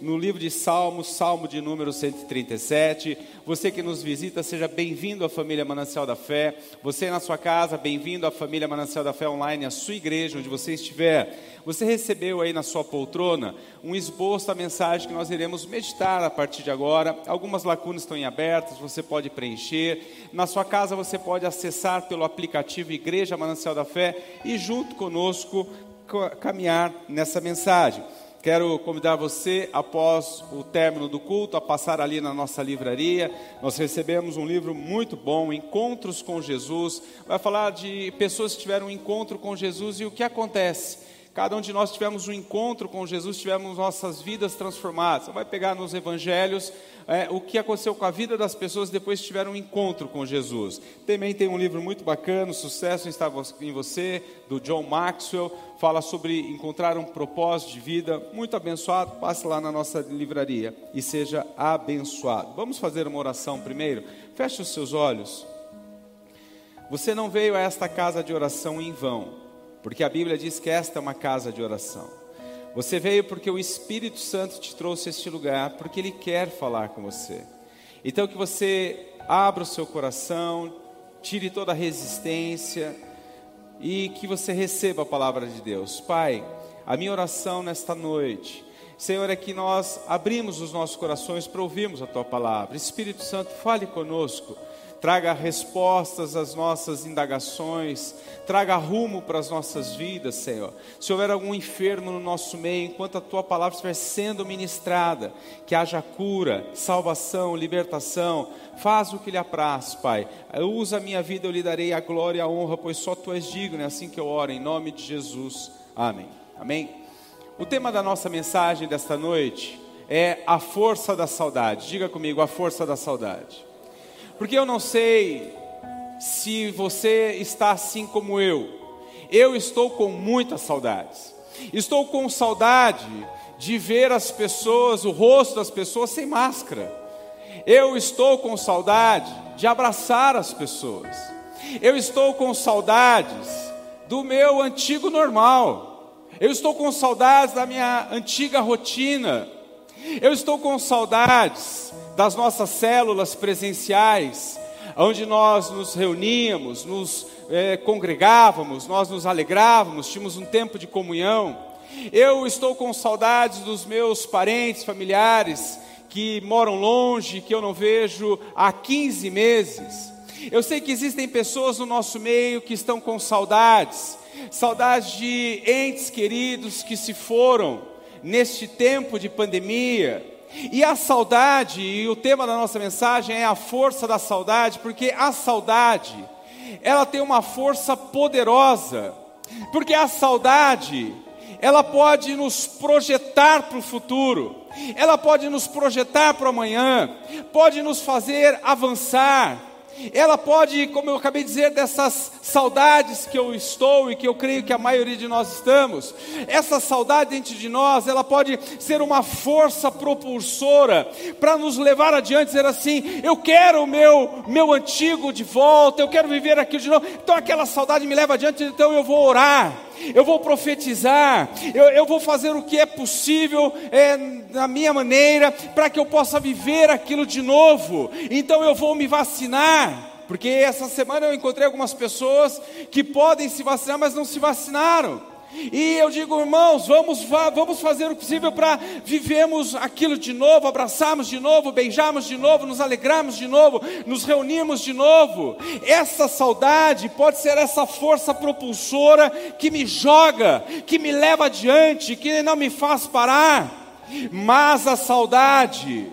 no livro de Salmos, Salmo de número 137. Você que nos visita, seja bem-vindo à família Manancial da Fé. Você na sua casa, bem-vindo à família Manancial da Fé online, à sua igreja, onde você estiver. Você recebeu aí na sua poltrona um esboço da mensagem que nós iremos meditar a partir de agora. Algumas lacunas estão em abertas, você pode preencher. Na sua casa você pode acessar pelo aplicativo Igreja Manancial da Fé e junto conosco caminhar nessa mensagem. Quero convidar você, após o término do culto, a passar ali na nossa livraria. Nós recebemos um livro muito bom, Encontros com Jesus. Vai falar de pessoas que tiveram um encontro com Jesus e o que acontece Cada um de nós tivemos um encontro com Jesus, tivemos nossas vidas transformadas. Você vai pegar nos evangelhos é, o que aconteceu com a vida das pessoas depois que tiveram um encontro com Jesus. Também tem um livro muito bacana, Sucesso está em Você, do John Maxwell. Fala sobre encontrar um propósito de vida. Muito abençoado. Passe lá na nossa livraria e seja abençoado. Vamos fazer uma oração primeiro? Feche os seus olhos. Você não veio a esta casa de oração em vão porque a Bíblia diz que esta é uma casa de oração. Você veio porque o Espírito Santo te trouxe a este lugar, porque Ele quer falar com você. Então, que você abra o seu coração, tire toda a resistência e que você receba a palavra de Deus. Pai, a minha oração nesta noite, Senhor, é que nós abrimos os nossos corações para ouvirmos a Tua palavra. Espírito Santo, fale conosco traga respostas às nossas indagações, traga rumo para as nossas vidas, Senhor. Se houver algum enfermo no nosso meio, enquanto a tua palavra estiver sendo ministrada, que haja cura, salvação, libertação, faz o que lhe apraz, Pai. Usa a minha vida, eu lhe darei a glória e a honra, pois só tu és digno, é assim que eu oro, em nome de Jesus. Amém. Amém. O tema da nossa mensagem desta noite é a força da saudade. Diga comigo, a força da saudade. Porque eu não sei se você está assim como eu. Eu estou com muitas saudades. Estou com saudade de ver as pessoas, o rosto das pessoas sem máscara. Eu estou com saudade de abraçar as pessoas. Eu estou com saudades do meu antigo normal. Eu estou com saudades da minha antiga rotina. Eu estou com saudades das nossas células presenciais, onde nós nos reuníamos, nos é, congregávamos, nós nos alegrávamos, tínhamos um tempo de comunhão. Eu estou com saudades dos meus parentes, familiares que moram longe, que eu não vejo há 15 meses. Eu sei que existem pessoas no nosso meio que estão com saudades, saudades de entes queridos que se foram neste tempo de pandemia, e a saudade, e o tema da nossa mensagem é a força da saudade, porque a saudade, ela tem uma força poderosa, porque a saudade, ela pode nos projetar para o futuro, ela pode nos projetar para o amanhã, pode nos fazer avançar, ela pode, como eu acabei de dizer, dessas saudades que eu estou e que eu creio que a maioria de nós estamos, essa saudade dentro de nós, ela pode ser uma força propulsora para nos levar adiante, dizer assim: eu quero o meu, meu antigo de volta, eu quero viver aquilo de novo. Então aquela saudade me leva adiante, então eu vou orar eu vou profetizar, eu, eu, vou fazer o que é possível é, na minha maneira, para que eu possa viver aquilo de novo. Então eu vou me vacinar. Porque essa semana eu encontrei algumas pessoas que podem se vacinar, mas não se vacinaram. E eu digo, irmãos, vamos, vamos fazer o possível para vivermos aquilo de novo, abraçarmos de novo, beijarmos de novo, nos alegrarmos de novo, nos reunirmos de novo. Essa saudade pode ser essa força propulsora que me joga, que me leva adiante, que não me faz parar. Mas a saudade,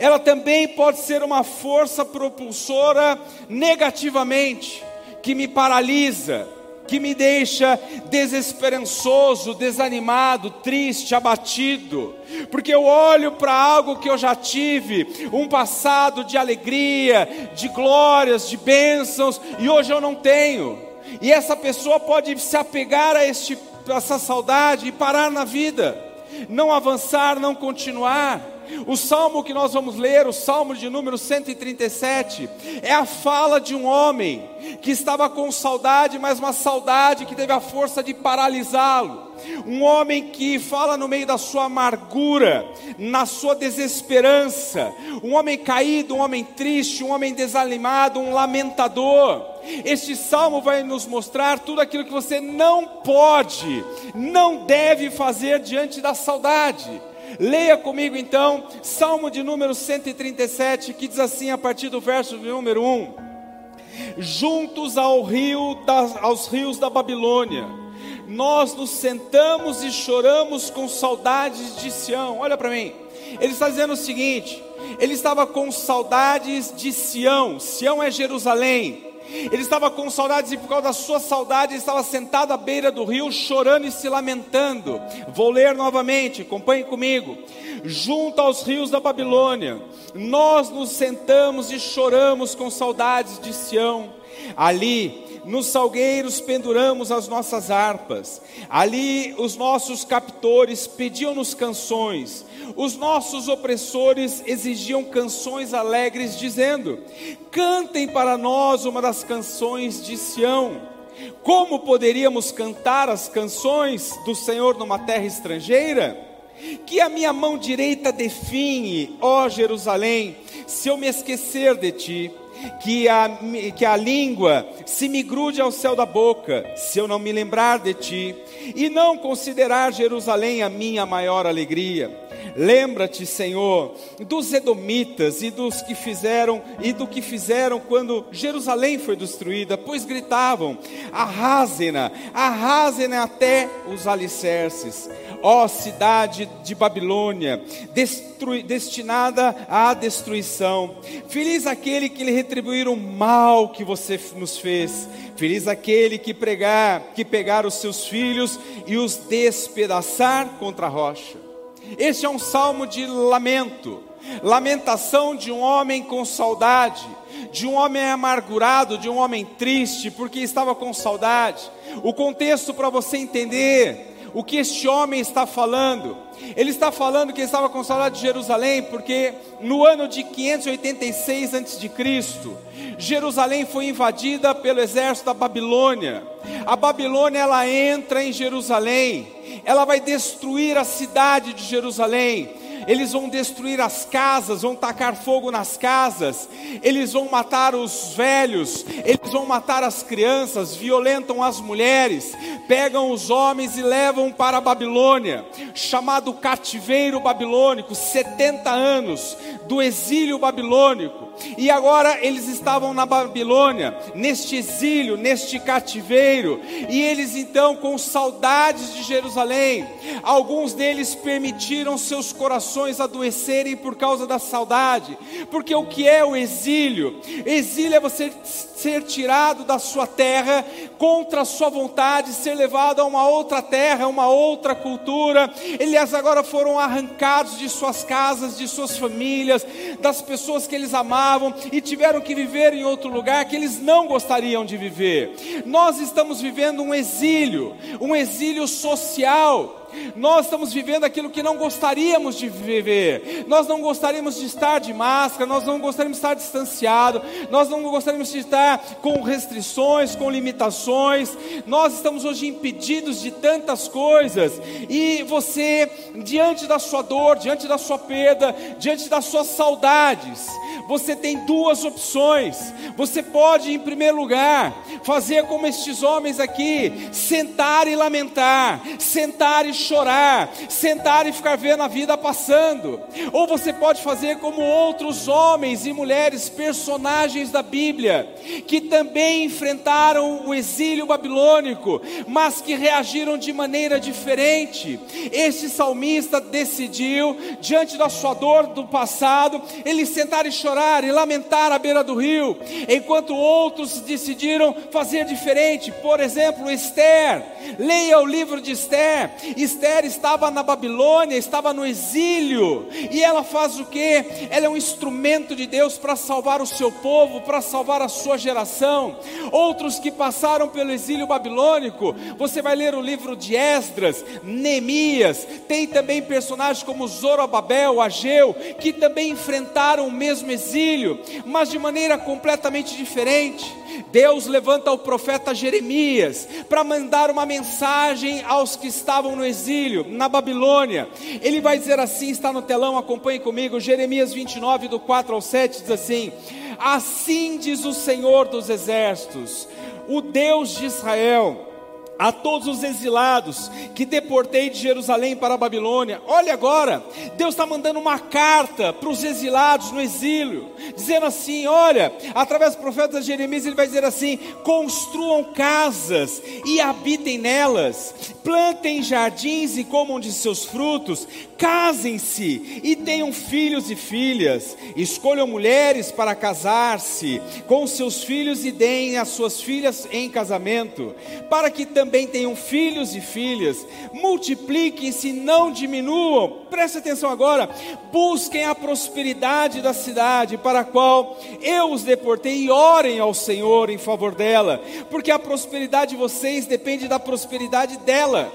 ela também pode ser uma força propulsora negativamente, que me paralisa que me deixa desesperançoso, desanimado, triste, abatido, porque eu olho para algo que eu já tive, um passado de alegria, de glórias, de bênçãos, e hoje eu não tenho. E essa pessoa pode se apegar a este, essa saudade e parar na vida, não avançar, não continuar. O salmo que nós vamos ler, o salmo de número 137, é a fala de um homem que estava com saudade, mas uma saudade que teve a força de paralisá-lo. Um homem que fala no meio da sua amargura, na sua desesperança, um homem caído, um homem triste, um homem desanimado, um lamentador. Este salmo vai nos mostrar tudo aquilo que você não pode, não deve fazer diante da saudade. Leia comigo então, Salmo de número 137, que diz assim a partir do verso número 1: Juntos ao rio aos rios da Babilônia, nós nos sentamos e choramos com saudades de Sião. Olha para mim, ele está dizendo o seguinte: ele estava com saudades de Sião, Sião é Jerusalém. Ele estava com saudades e por causa da sua saudade ele estava sentado à beira do rio, chorando e se lamentando. Vou ler novamente, acompanhe comigo. Junto aos rios da Babilônia, nós nos sentamos e choramos com saudades de Sião. Ali nos salgueiros penduramos as nossas harpas. Ali os nossos captores pediam-nos canções. Os nossos opressores exigiam canções alegres, dizendo: Cantem para nós uma das canções de Sião. Como poderíamos cantar as canções do Senhor numa terra estrangeira? Que a minha mão direita define, ó Jerusalém, se eu me esquecer de ti que a, que a língua se me grude ao céu da boca, se eu não me lembrar de ti, e não considerar Jerusalém a minha maior alegria. Lembra-te, Senhor, dos edomitas e dos que fizeram e do que fizeram quando Jerusalém foi destruída, pois gritavam: arrasem-na, arrasem-na até os alicerces. Ó cidade de Babilônia, destinada à destruição. Feliz aquele que lhe retribuir o mal que você nos fez. Feliz aquele que pregar, que pegar os seus filhos e os despedaçar contra a rocha. Este é um salmo de lamento, lamentação de um homem com saudade, de um homem amargurado, de um homem triste, porque estava com saudade. O contexto para você entender o que este homem está falando. Ele está falando que ele estava com saudade de Jerusalém, porque no ano de 586 a.C., Jerusalém foi invadida pelo exército da Babilônia. A Babilônia ela entra em Jerusalém, ela vai destruir a cidade de Jerusalém eles vão destruir as casas, vão tacar fogo nas casas, eles vão matar os velhos, eles vão matar as crianças, violentam as mulheres, pegam os homens e levam para a Babilônia, chamado cativeiro babilônico, 70 anos do exílio babilônico. E agora eles estavam na Babilônia, neste exílio, neste cativeiro, e eles então com saudades de Jerusalém, alguns deles permitiram seus corações adoecerem por causa da saudade, porque o que é o exílio? Exílio é você ser tirado da sua terra contra a sua vontade, ser levado a uma outra terra, uma outra cultura. Eles agora foram arrancados de suas casas, de suas famílias, das pessoas que eles amavam e tiveram que viver em outro lugar que eles não gostariam de viver. Nós estamos vivendo um exílio, um exílio social. Nós estamos vivendo aquilo que não gostaríamos de viver. Nós não gostaríamos de estar de máscara, nós não gostaríamos de estar distanciado, nós não gostaríamos de estar com restrições, com limitações. Nós estamos hoje impedidos de tantas coisas. E você, diante da sua dor, diante da sua perda, diante das suas saudades, você tem duas opções. Você pode, em primeiro lugar, fazer como estes homens aqui, sentar e lamentar, sentar e chorar, sentar e ficar vendo a vida passando. Ou você pode fazer como outros homens e mulheres, personagens da Bíblia, que também enfrentaram o exílio babilônico, mas que reagiram de maneira diferente. Este salmista decidiu, diante da sua dor do passado, ele sentar e chorar chorar e lamentar à beira do rio, enquanto outros decidiram fazer diferente. Por exemplo, Esther. Leia o livro de Esther. Esther estava na Babilônia, estava no exílio, e ela faz o que? Ela é um instrumento de Deus para salvar o seu povo, para salvar a sua geração. Outros que passaram pelo exílio babilônico, você vai ler o livro de Esdras, Neemias, tem também personagens como Zorobabel, Ageu, que também enfrentaram o mesmo exílio, mas de maneira completamente diferente. Deus levanta o profeta Jeremias para mandar uma mensagem aos que estavam no exílio, na Babilônia. Ele vai dizer assim: está no telão, acompanhe comigo, Jeremias 29, do 4 ao 7, diz assim: Assim diz o Senhor dos exércitos, o Deus de Israel a todos os exilados que deportei de Jerusalém para a Babilônia. Olha agora, Deus está mandando uma carta para os exilados no exílio, dizendo assim: olha, através do profeta Jeremias, ele vai dizer assim: construam casas e habitem nelas, plantem jardins e comam de seus frutos, casem-se e tenham filhos e filhas, escolham mulheres para casar-se com seus filhos e deem as suas filhas em casamento, para que também também tenham filhos e filhas, multipliquem-se, não diminuam. Preste atenção agora, busquem a prosperidade da cidade para a qual eu os deportei e orem ao Senhor em favor dela, porque a prosperidade de vocês depende da prosperidade dela.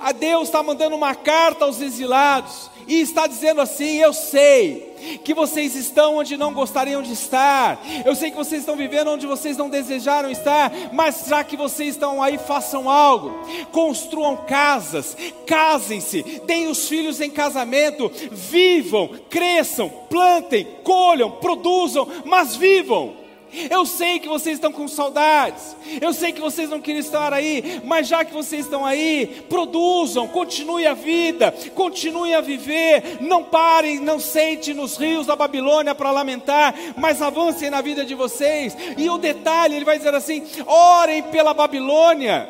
A Deus está mandando uma carta aos exilados e está dizendo assim: Eu sei que vocês estão onde não gostariam de estar, eu sei que vocês estão vivendo onde vocês não desejaram estar, mas já que vocês estão aí, façam algo, construam casas, casem-se, deem os filhos em casamento, vivam, cresçam, plantem, colham, produzam, mas vivam. Eu sei que vocês estão com saudades. Eu sei que vocês não queriam estar aí, mas já que vocês estão aí, produzam, continue a vida, continue a viver. Não parem, não sentem nos rios da Babilônia para lamentar, mas avancem na vida de vocês. E o detalhe, ele vai dizer assim: orem pela Babilônia.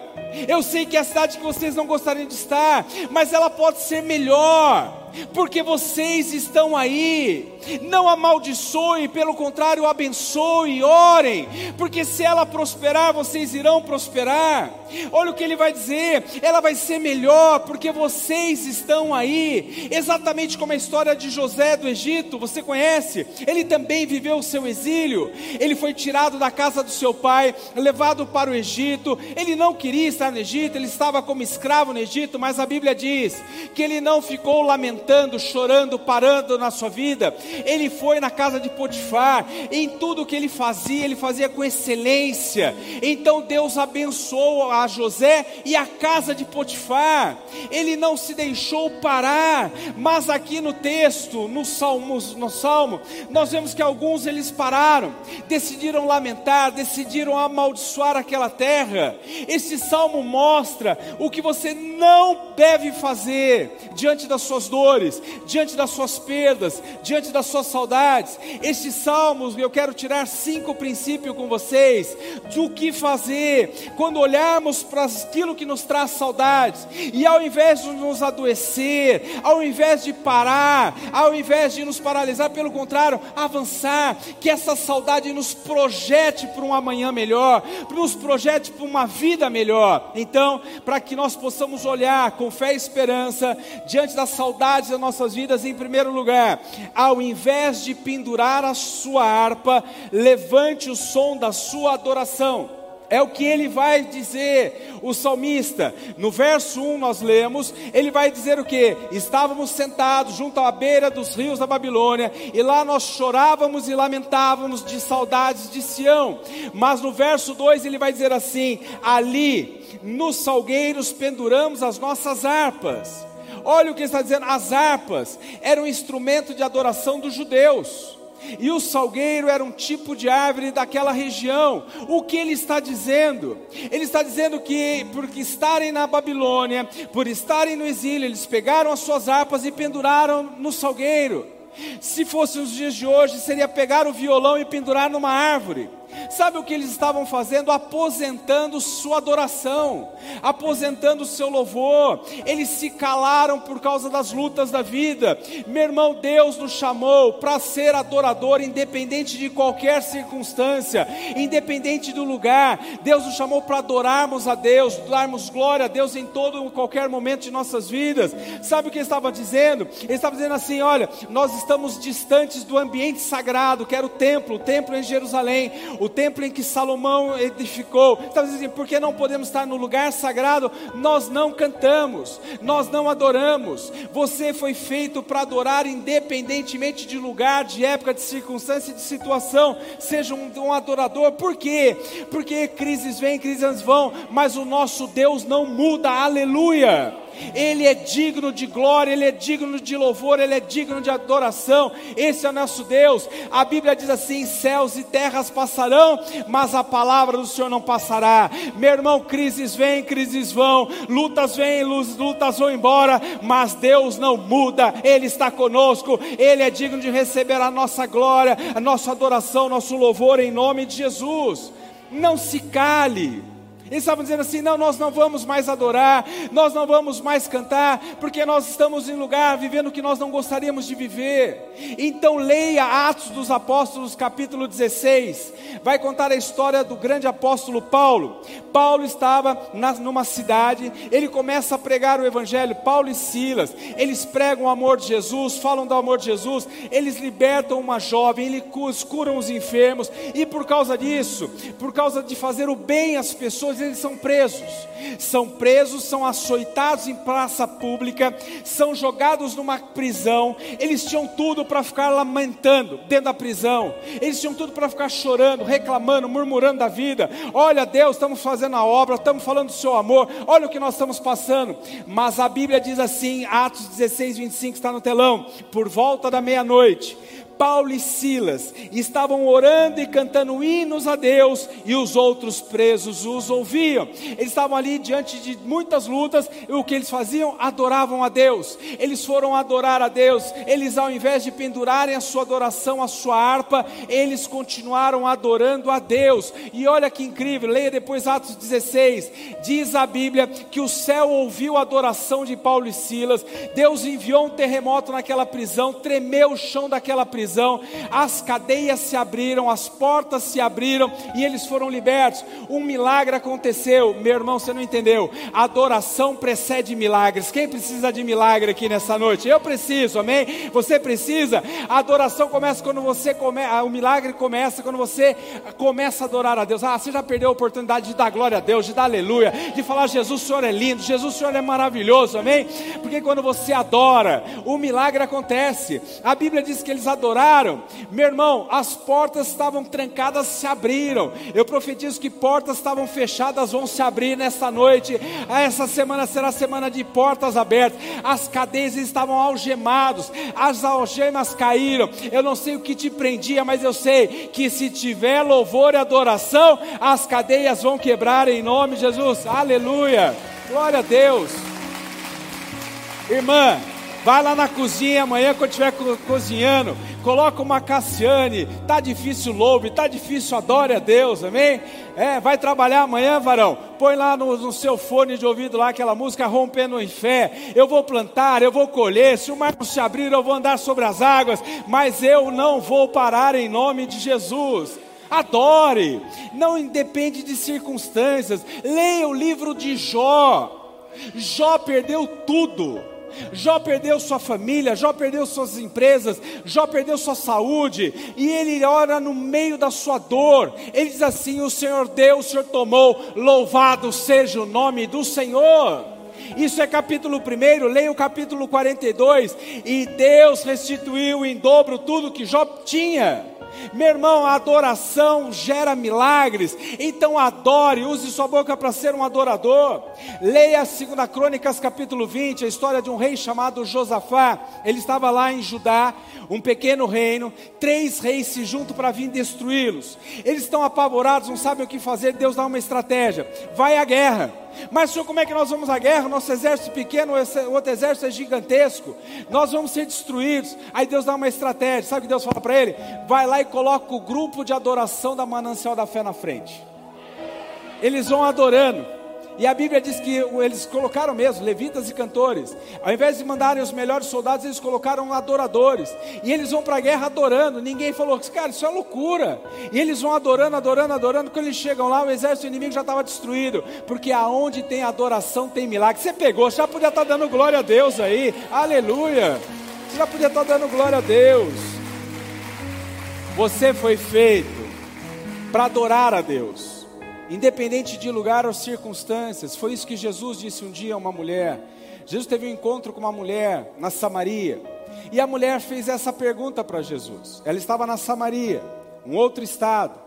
Eu sei que é a cidade que vocês não gostariam de estar, mas ela pode ser melhor porque vocês estão aí. Não amaldiçoe, pelo contrário, abençoe, orem, porque se ela prosperar, vocês irão prosperar. Olha o que ele vai dizer: ela vai ser melhor, porque vocês estão aí. Exatamente como a história de José do Egito, você conhece? Ele também viveu o seu exílio, ele foi tirado da casa do seu pai, levado para o Egito. Ele não queria estar no Egito, ele estava como escravo no Egito, mas a Bíblia diz que ele não ficou lamentando lamentando, chorando, parando na sua vida. Ele foi na casa de Potifar, em tudo que ele fazia, ele fazia com excelência. Então Deus abençoou a José e a casa de Potifar. Ele não se deixou parar, mas aqui no texto, no salmo, no salmo, nós vemos que alguns eles pararam, decidiram lamentar, decidiram amaldiçoar aquela terra. Esse salmo mostra o que você não deve fazer diante das suas dores dores, diante das suas perdas, diante das suas saudades. Estes salmos, eu quero tirar cinco princípios com vocês do que fazer quando olharmos para aquilo que nos traz saudades e ao invés de nos adoecer, ao invés de parar, ao invés de nos paralisar, pelo contrário, avançar, que essa saudade nos projete para um amanhã melhor, nos projete para uma vida melhor. Então, para que nós possamos olhar com fé e esperança diante da saudade das nossas vidas, em primeiro lugar, ao invés de pendurar a sua harpa, levante o som da sua adoração. É o que ele vai dizer, o salmista. No verso 1 nós lemos, ele vai dizer o que? Estávamos sentados junto à beira dos rios da Babilônia, e lá nós chorávamos e lamentávamos de saudades de Sião. Mas no verso 2 ele vai dizer assim: ali nos salgueiros penduramos as nossas harpas. Olha o que está dizendo: as harpas eram um instrumento de adoração dos judeus. E o salgueiro era um tipo de árvore daquela região. O que ele está dizendo? Ele está dizendo que, por estarem na Babilônia, por estarem no exílio, eles pegaram as suas harpas e penduraram no salgueiro. Se fosse os dias de hoje, seria pegar o violão e pendurar numa árvore. Sabe o que eles estavam fazendo? Aposentando sua adoração, aposentando seu louvor. Eles se calaram por causa das lutas da vida. Meu irmão, Deus nos chamou para ser adorador, independente de qualquer circunstância, independente do lugar. Deus nos chamou para adorarmos a Deus, darmos glória a Deus em todo qualquer momento de nossas vidas. Sabe o que ele estava dizendo? Ele estava dizendo assim: olha, nós estamos distantes do ambiente sagrado, que era o templo, o templo em Jerusalém o templo em que Salomão edificou. Estava dizendo, assim, porque não podemos estar no lugar sagrado? Nós não cantamos, nós não adoramos. Você foi feito para adorar independentemente de lugar, de época, de circunstância, de situação. Seja um, um adorador. Por quê? Porque crises vêm, crises vão, mas o nosso Deus não muda. Aleluia. Ele é digno de glória, Ele é digno de louvor, Ele é digno de adoração. Esse é o nosso Deus. A Bíblia diz assim: céus e terras passarão, mas a palavra do Senhor não passará. Meu irmão, crises vêm, crises vão, lutas vêm, lutas vão embora, mas Deus não muda, Ele está conosco, Ele é digno de receber a nossa glória, a nossa adoração, nosso louvor em nome de Jesus. Não se cale. Eles estavam dizendo assim: não, nós não vamos mais adorar, nós não vamos mais cantar, porque nós estamos em lugar vivendo o que nós não gostaríamos de viver. Então leia Atos dos Apóstolos, capítulo 16, vai contar a história do grande apóstolo Paulo. Paulo estava na, numa cidade, ele começa a pregar o Evangelho, Paulo e Silas, eles pregam o amor de Jesus, falam do amor de Jesus, eles libertam uma jovem, eles curam os enfermos, e por causa disso, por causa de fazer o bem às pessoas, eles são presos. São presos, são açoitados em praça pública, são jogados numa prisão. Eles tinham tudo para ficar lamentando dentro da prisão. Eles tinham tudo para ficar chorando, reclamando, murmurando da vida. Olha, Deus, estamos fazendo a obra, estamos falando do seu amor. Olha o que nós estamos passando. Mas a Bíblia diz assim, Atos 16, 25 está no telão. Por volta da meia-noite, Paulo e Silas estavam orando e cantando hinos a Deus e os outros presos os ouviam. Eles estavam ali diante de muitas lutas e o que eles faziam? Adoravam a Deus. Eles foram adorar a Deus. Eles, ao invés de pendurarem a sua adoração, a sua harpa, eles continuaram adorando a Deus. E olha que incrível, leia depois Atos 16. Diz a Bíblia que o céu ouviu a adoração de Paulo e Silas. Deus enviou um terremoto naquela prisão, tremeu o chão daquela prisão prisão, as cadeias se abriram, as portas se abriram e eles foram libertos. Um milagre aconteceu, meu irmão, você não entendeu? Adoração precede milagres. Quem precisa de milagre aqui nessa noite? Eu preciso, amém? Você precisa. A adoração começa quando você começa, o milagre começa quando você começa a adorar a Deus. Ah, você já perdeu a oportunidade de dar glória a Deus, de dar aleluia, de falar Jesus, o Senhor é lindo, Jesus, o Senhor é maravilhoso, amém? Porque quando você adora, o milagre acontece. A Bíblia diz que eles adoraram oraram, meu irmão, as portas estavam trancadas, se abriram. Eu profetizo que portas estavam fechadas, vão se abrir nesta noite. Essa semana será semana de portas abertas. As cadeias estavam algemados, as algemas caíram. Eu não sei o que te prendia, mas eu sei que se tiver louvor e adoração, as cadeias vão quebrar em nome de Jesus. Aleluia. Glória a Deus. Irmã, Vai lá na cozinha amanhã quando estiver co cozinhando, coloca uma Cassiane, tá difícil louve, tá difícil adore a Deus, amém? É, vai trabalhar amanhã, varão, põe lá no, no, seu fone de ouvido lá aquela música rompendo em fé, eu vou plantar, eu vou colher, se o mar se abrir eu vou andar sobre as águas, mas eu não vou parar em nome de Jesus. Adore, não independe de circunstâncias, leia o livro de Jó, Jó perdeu tudo, Jó perdeu sua família, Jó perdeu suas empresas, Jó perdeu sua saúde, e ele ora no meio da sua dor. Ele diz assim: O Senhor deu, o Senhor tomou, louvado seja o nome do Senhor. Isso é capítulo 1, leia o capítulo 42. E Deus restituiu em dobro tudo que Jó tinha. Meu irmão, a adoração gera milagres. Então adore, use sua boca para ser um adorador. Leia a 2 Crônicas, capítulo 20, a história de um rei chamado Josafá. Ele estava lá em Judá, um pequeno reino. Três reis se juntam para vir destruí-los. Eles estão apavorados, não sabem o que fazer. Deus dá uma estratégia: vai à guerra Mas senhor, como é que nós vamos à guerra? Nosso exército é pequeno, o outro exército é gigantesco. Nós vamos ser destruídos. Aí Deus dá uma estratégia. Sabe o que Deus fala para ele? Vai lá e coloca o grupo de adoração da manancial da fé na frente. Eles vão adorando. E a Bíblia diz que eles colocaram mesmo, levitas e cantores. Ao invés de mandarem os melhores soldados, eles colocaram adoradores. E eles vão para a guerra adorando. Ninguém falou, cara, isso é loucura. E eles vão adorando, adorando, adorando. Quando eles chegam lá, o exército inimigo já estava destruído. Porque aonde tem adoração tem milagre. Você pegou, você já podia estar tá dando glória a Deus aí. Aleluia. Você já podia estar tá dando glória a Deus. Você foi feito para adorar a Deus independente de lugar ou circunstâncias. Foi isso que Jesus disse um dia a uma mulher. Jesus teve um encontro com uma mulher na Samaria. E a mulher fez essa pergunta para Jesus. Ela estava na Samaria, um outro estado,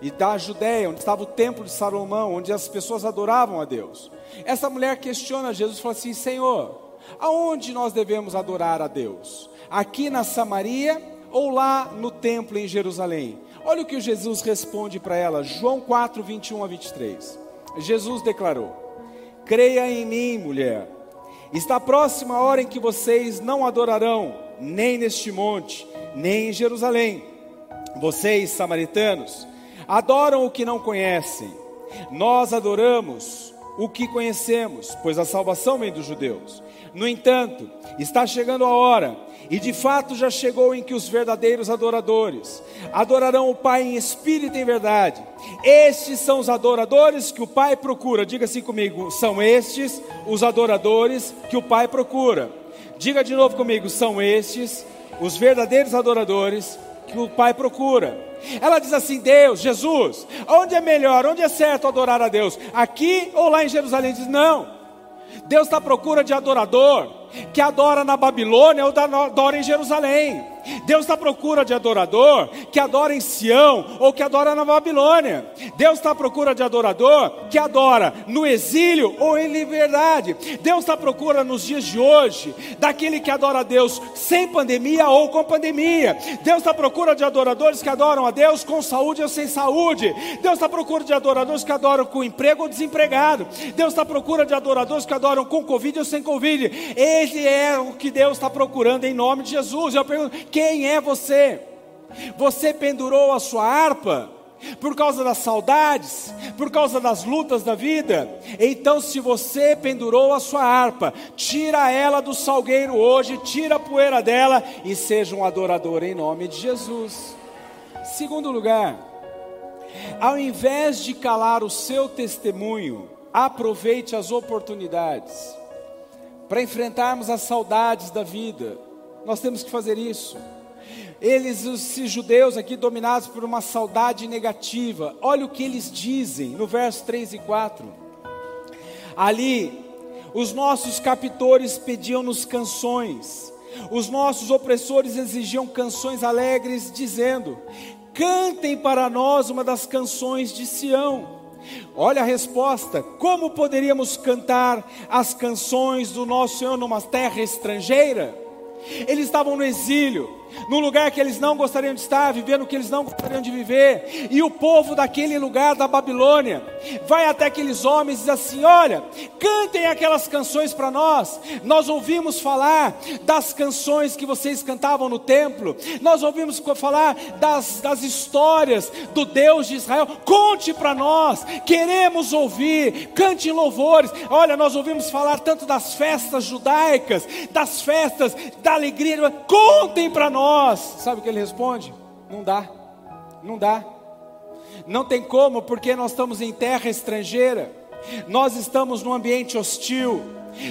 e da Judéia, onde estava o templo de Salomão, onde as pessoas adoravam a Deus. Essa mulher questiona Jesus e fala assim: Senhor, aonde nós devemos adorar a Deus? Aqui na Samaria ou lá no templo em Jerusalém? Olha o que Jesus responde para ela, João 4, 21 a 23. Jesus declarou: Creia em mim, mulher. Está próxima a hora em que vocês não adorarão, nem neste monte, nem em Jerusalém. Vocês, samaritanos, adoram o que não conhecem. Nós adoramos o que conhecemos, pois a salvação vem dos judeus. No entanto, está chegando a hora e de fato já chegou em que os verdadeiros adoradores adorarão o Pai em espírito e em verdade. Estes são os adoradores que o Pai procura. Diga assim comigo: são estes os adoradores que o Pai procura. Diga de novo comigo: são estes os verdadeiros adoradores que o Pai procura. Ela diz assim: Deus, Jesus, onde é melhor, onde é certo adorar a Deus? Aqui ou lá em Jerusalém? Diz: não. Deus está à procura de adorador que adora na Babilônia ou adora em Jerusalém. Deus está à procura de adorador que adora em Sião ou que adora na Babilônia. Deus está à procura de adorador que adora no exílio ou em liberdade. Deus está à procura nos dias de hoje daquele que adora a Deus sem pandemia ou com pandemia. Deus está à procura de adoradores que adoram a Deus com saúde ou sem saúde. Deus está à procura de adoradores que adoram com emprego ou desempregado. Deus está à procura de adoradores que adoram com Covid ou sem Covid. Ele é o que Deus está procurando em nome de Jesus. Eu pergunto, quem é você? Você pendurou a sua harpa por causa das saudades, por causa das lutas da vida. Então, se você pendurou a sua harpa, tira ela do salgueiro hoje, tira a poeira dela e seja um adorador em nome de Jesus. Segundo lugar, ao invés de calar o seu testemunho, aproveite as oportunidades para enfrentarmos as saudades da vida nós temos que fazer isso. Eles, os judeus aqui, dominados por uma saudade negativa, olha o que eles dizem no verso 3 e 4. Ali, os nossos captores pediam-nos canções, os nossos opressores exigiam canções alegres, dizendo: Cantem para nós uma das canções de Sião. Olha a resposta: como poderíamos cantar as canções do nosso Senhor numa terra estrangeira? Eles estavam no exílio, num lugar que eles não gostariam de estar, vivendo o que eles não gostariam de viver. E o povo daquele lugar da Babilônia vai até aqueles homens e diz assim: Olha, cantem aquelas canções para nós. Nós ouvimos falar das canções que vocês cantavam no templo, nós ouvimos falar das, das histórias do Deus de Israel. Conte para nós, queremos ouvir, cante louvores. Olha, nós ouvimos falar tanto das festas judaicas, das festas da alegria. Contem para nós nós. Sabe o que ele responde? Não dá, não dá. Não tem como, porque nós estamos em terra estrangeira, nós estamos num ambiente hostil,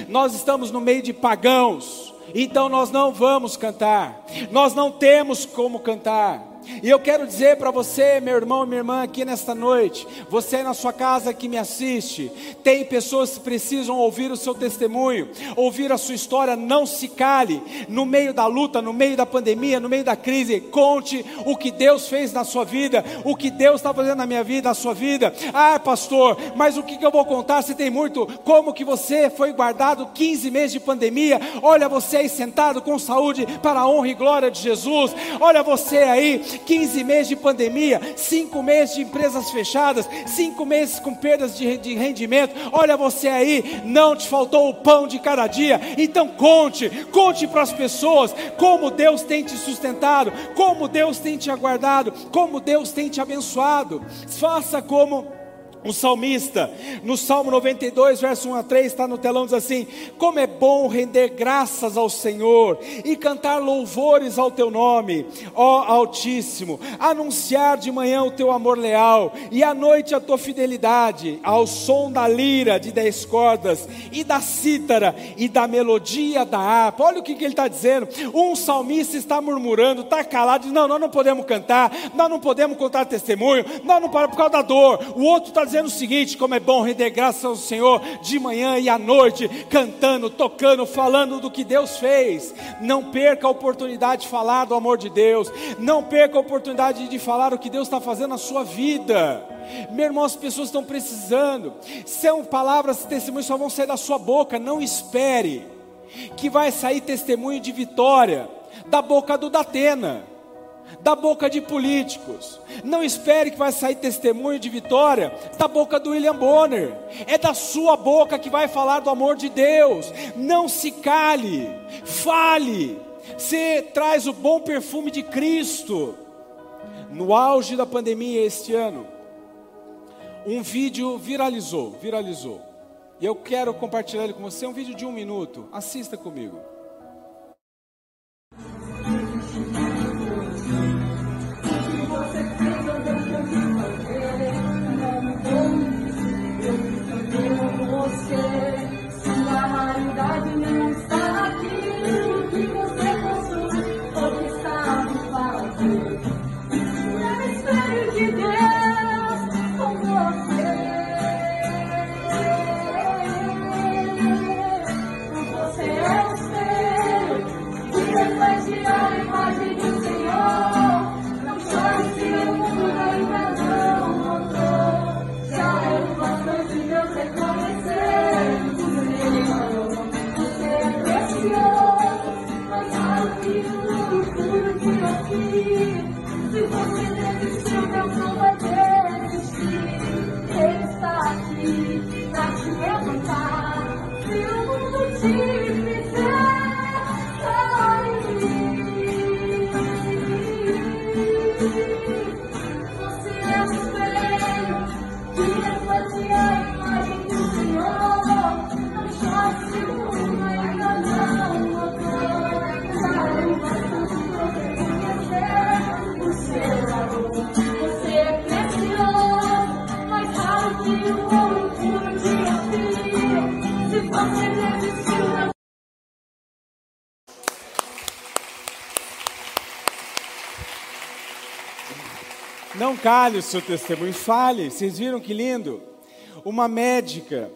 nós estamos no meio de pagãos, então nós não vamos cantar, nós não temos como cantar. E eu quero dizer para você, meu irmão e minha irmã, aqui nesta noite, você na sua casa que me assiste, tem pessoas que precisam ouvir o seu testemunho, ouvir a sua história, não se cale, no meio da luta, no meio da pandemia, no meio da crise, conte o que Deus fez na sua vida, o que Deus está fazendo na minha vida, na sua vida. Ah, pastor, mas o que, que eu vou contar se tem muito? Como que você foi guardado 15 meses de pandemia? Olha você aí sentado com saúde para a honra e glória de Jesus. Olha você aí 15 meses de pandemia, 5 meses de empresas fechadas, 5 meses com perdas de, de rendimento. Olha você aí, não te faltou o pão de cada dia. Então conte, conte para as pessoas como Deus tem te sustentado, como Deus tem te aguardado, como Deus tem te abençoado. Faça como o salmista, no Salmo 92, verso 1 a 3, está no telão, diz assim: Como é bom render graças ao Senhor e cantar louvores ao teu nome, ó Altíssimo, anunciar de manhã o teu amor leal e à noite a tua fidelidade, ao som da lira de dez cordas e da cítara e da melodia da harpa. Olha o que, que ele está dizendo. Um salmista está murmurando, está calado, diz: Não, nós não podemos cantar, nós não podemos contar testemunho, nós não paramos por causa da dor. O outro está dizendo o seguinte: como é bom render graças ao Senhor de manhã e à noite, cantando, tocando, falando do que Deus fez. Não perca a oportunidade de falar do amor de Deus, não perca a oportunidade de falar o que Deus está fazendo na sua vida. Meu irmão, as pessoas estão precisando. São palavras, testemunhos só vão sair da sua boca. Não espere que vai sair testemunho de vitória da boca do Datena da boca de políticos. Não espere que vai sair testemunho de vitória da boca do William Bonner. É da sua boca que vai falar do amor de Deus. Não se cale, fale. Você traz o bom perfume de Cristo. No auge da pandemia este ano, um vídeo viralizou, viralizou. E eu quero compartilhar ele com você, um vídeo de um minuto. Assista comigo. Não cale o seu testemunho, fale. Vocês viram que lindo? Uma médica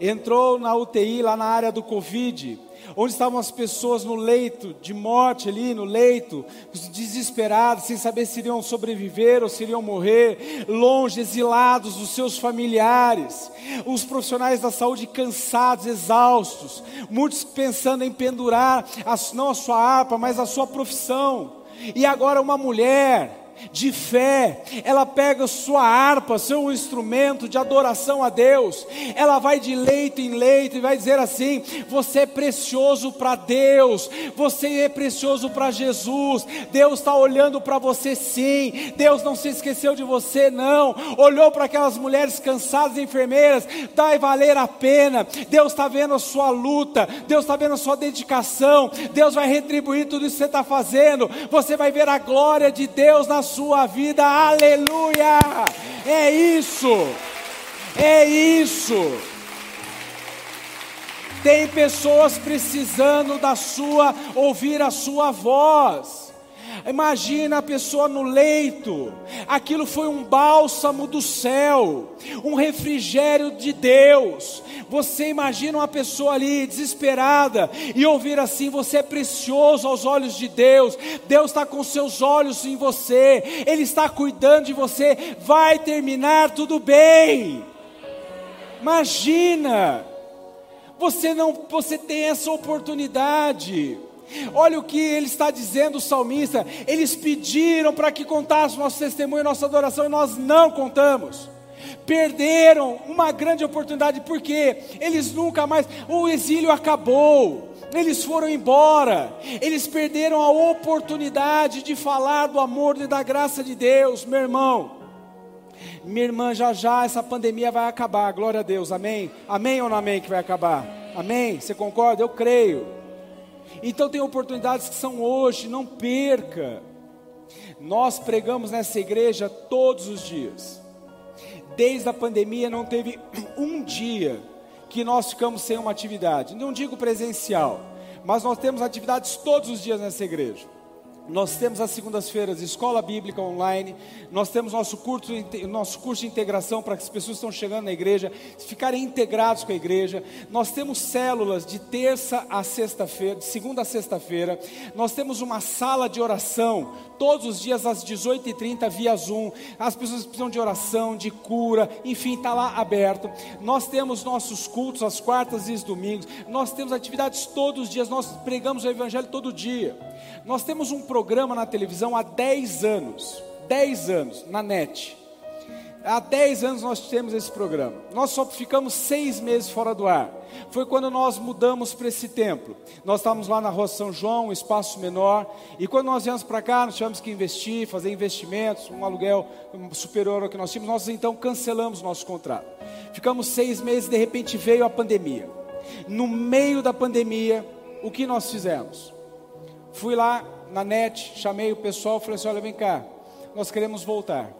entrou na UTI lá na área do Covid, onde estavam as pessoas no leito de morte ali, no leito, desesperadas, sem saber se iriam sobreviver ou se iriam morrer, longe, exilados dos seus familiares, os profissionais da saúde cansados, exaustos, muitos pensando em pendurar, não a sua harpa, mas a sua profissão, e agora uma mulher, de fé, ela pega sua harpa, seu instrumento de adoração a Deus, ela vai de leito em leito e vai dizer assim: Você é precioso para Deus, você é precioso para Jesus, Deus está olhando para você sim, Deus não se esqueceu de você, não, olhou para aquelas mulheres cansadas, enfermeiras, vai valer a pena, Deus está vendo a sua luta, Deus está vendo a sua dedicação, Deus vai retribuir tudo isso que você está fazendo, você vai ver a glória de Deus na sua vida, aleluia! É isso, é isso. Tem pessoas precisando da sua, ouvir a sua voz. Imagina a pessoa no leito, aquilo foi um bálsamo do céu, um refrigério de Deus. Você imagina uma pessoa ali desesperada e ouvir assim: Você é precioso aos olhos de Deus, Deus está com seus olhos em você, Ele está cuidando de você, vai terminar tudo bem. Imagina, você não, você tem essa oportunidade. Olha o que ele está dizendo, o salmista. Eles pediram para que contássemos nosso testemunho, nossa adoração, e nós não contamos. Perderam uma grande oportunidade, porque eles nunca mais. O exílio acabou, eles foram embora, eles perderam a oportunidade de falar do amor e da graça de Deus, meu irmão. Minha irmã, já já essa pandemia vai acabar, glória a Deus, amém? Amém ou não amém que vai acabar? Amém? Você concorda? Eu creio. Então tem oportunidades que são hoje, não perca. Nós pregamos nessa igreja todos os dias. Desde a pandemia não teve um dia que nós ficamos sem uma atividade. Não digo presencial, mas nós temos atividades todos os dias nessa igreja. Nós temos as segundas-feiras escola bíblica online, nós temos nosso curso, nosso curso de integração para que as pessoas que estão chegando na igreja ficarem integrados com a igreja. Nós temos células de terça a sexta-feira, de segunda a sexta-feira. Nós temos uma sala de oração todos os dias às 18h30 via Zoom. As pessoas precisam de oração, de cura, enfim, está lá aberto. Nós temos nossos cultos às quartas e os domingos. Nós temos atividades todos os dias, nós pregamos o Evangelho todo dia. Nós temos um programa na televisão há 10 anos, 10 anos, na net. Há 10 anos nós temos esse programa. Nós só ficamos seis meses fora do ar. Foi quando nós mudamos para esse templo. Nós estávamos lá na Rua São João, um espaço menor. E quando nós viemos para cá, nós tivemos que investir, fazer investimentos, um aluguel superior ao que nós tínhamos. Nós então cancelamos nosso contrato. Ficamos seis meses, de repente veio a pandemia. No meio da pandemia, o que nós fizemos? Fui lá na net, chamei o pessoal, falei assim: olha, vem cá, nós queremos voltar.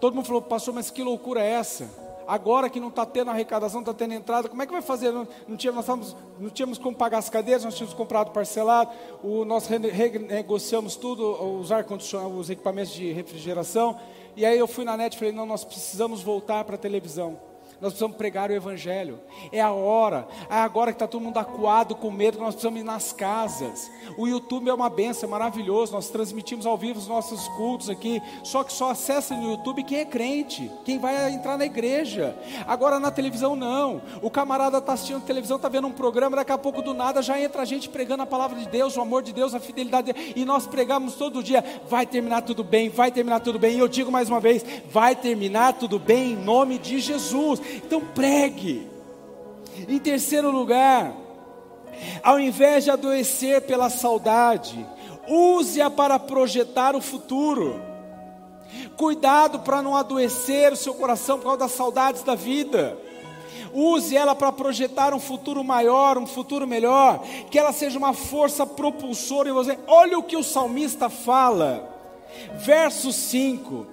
Todo mundo falou, pastor, mas que loucura é essa? Agora que não está tendo arrecadação, está tendo entrada, como é que vai fazer? Não, não, tínhamos, não tínhamos como pagar as cadeiras, nós tínhamos comprado parcelado, o, nós renegociamos tudo, os ar-condicionados, os equipamentos de refrigeração. E aí eu fui na net e falei, não, nós precisamos voltar para a televisão. Nós precisamos pregar o Evangelho. É a hora. É agora que está todo mundo acuado com medo. Nós precisamos ir nas casas. O YouTube é uma benção, é maravilhoso. Nós transmitimos ao vivo os nossos cultos aqui. Só que só acessa no YouTube quem é crente, quem vai entrar na igreja. Agora na televisão não. O camarada está assistindo televisão, está vendo um programa. Daqui a pouco do nada já entra a gente pregando a palavra de Deus, o amor de Deus, a fidelidade. E nós pregamos todo dia. Vai terminar tudo bem, vai terminar tudo bem. E eu digo mais uma vez: vai terminar tudo bem em nome de Jesus. Então pregue. Em terceiro lugar, ao invés de adoecer pela saudade, use-a para projetar o futuro. Cuidado para não adoecer o seu coração por causa das saudades da vida. Use ela para projetar um futuro maior, um futuro melhor, que ela seja uma força propulsora em você. Olha o que o salmista fala, verso 5: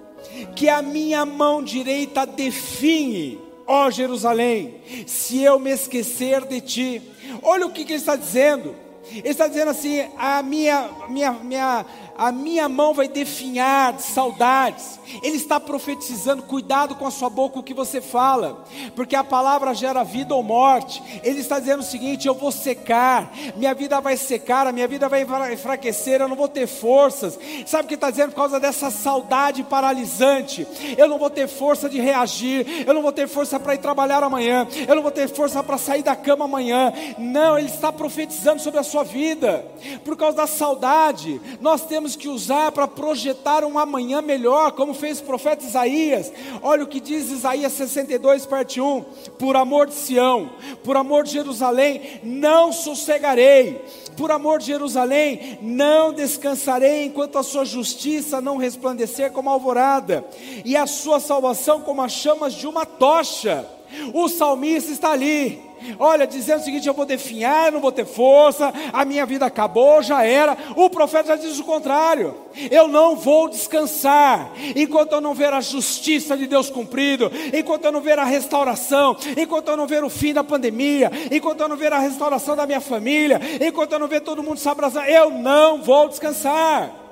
que a minha mão direita define ó oh, Jerusalém, se eu me esquecer de ti. Olha o que, que ele está dizendo. Ele está dizendo assim: a minha, minha, minha, a minha mão vai definhar de saudades. Ele está profetizando, cuidado com a sua boca o que você fala, porque a palavra gera vida ou morte. Ele está dizendo o seguinte: eu vou secar, minha vida vai secar, a minha vida vai enfraquecer, eu não vou ter forças. Sabe o que está dizendo? Por causa dessa saudade paralisante, eu não vou ter força de reagir, eu não vou ter força para ir trabalhar amanhã, eu não vou ter força para sair da cama amanhã. Não, ele está profetizando sobre a sua vida, por causa da saudade. Nós temos temos que usar para projetar um amanhã melhor, como fez o profeta Isaías. Olha o que diz Isaías 62, parte 1: Por amor de Sião, por amor de Jerusalém, não sossegarei. Por amor de Jerusalém, não descansarei enquanto a sua justiça não resplandecer como a alvorada, e a sua salvação como as chamas de uma tocha. O salmista está ali, olha, dizendo o seguinte: eu vou definhar, não vou ter força, a minha vida acabou, já era. O profeta já diz o contrário: eu não vou descansar, enquanto eu não ver a justiça de Deus cumprido, enquanto eu não ver a restauração, enquanto eu não ver o fim da pandemia, enquanto eu não ver a restauração da minha família, enquanto eu não ver todo mundo se abraçar, eu não vou descansar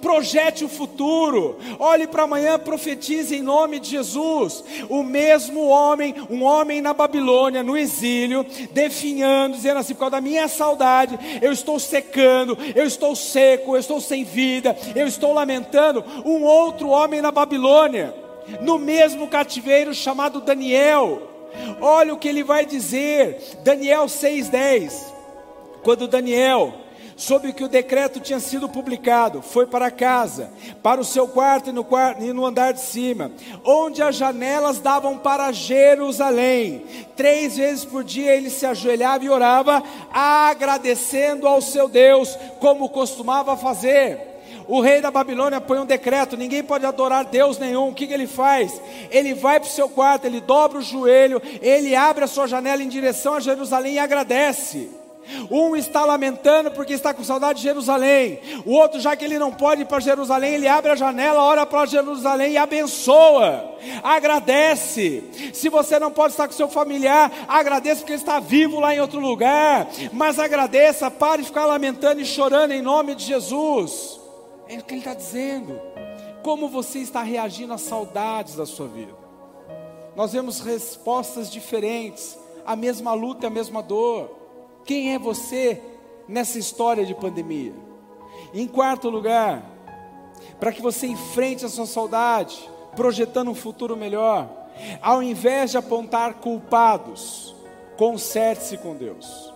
projete o futuro, olhe para amanhã, profetize em nome de Jesus. O mesmo homem, um homem na Babilônia, no exílio, definhando, dizendo assim: por causa da minha saudade, eu estou secando, eu estou seco, eu estou sem vida, eu estou lamentando. Um outro homem na Babilônia, no mesmo cativeiro, chamado Daniel. Olha o que ele vai dizer, Daniel 6,10. Quando Daniel soube que o decreto tinha sido publicado, foi para casa, para o seu quarto e no, quarto, e no andar de cima, onde as janelas davam para Jerusalém. Três vezes por dia ele se ajoelhava e orava, agradecendo ao seu Deus, como costumava fazer. O rei da Babilônia põe um decreto: ninguém pode adorar Deus nenhum. O que, que ele faz? Ele vai para o seu quarto, ele dobra o joelho, ele abre a sua janela em direção a Jerusalém e agradece. Um está lamentando porque está com saudade de Jerusalém. O outro, já que ele não pode ir para Jerusalém, ele abre a janela, ora para Jerusalém e abençoa. Agradece. Se você não pode estar com seu familiar, agradeça porque ele está vivo lá em outro lugar. Mas agradeça, pare de ficar lamentando e chorando em nome de Jesus. É o que ele está dizendo. Como você está reagindo às saudades da sua vida? Nós vemos respostas diferentes, a mesma luta, a mesma dor. Quem é você nessa história de pandemia? Em quarto lugar, para que você enfrente a sua saudade, projetando um futuro melhor, ao invés de apontar culpados, conserte-se com Deus.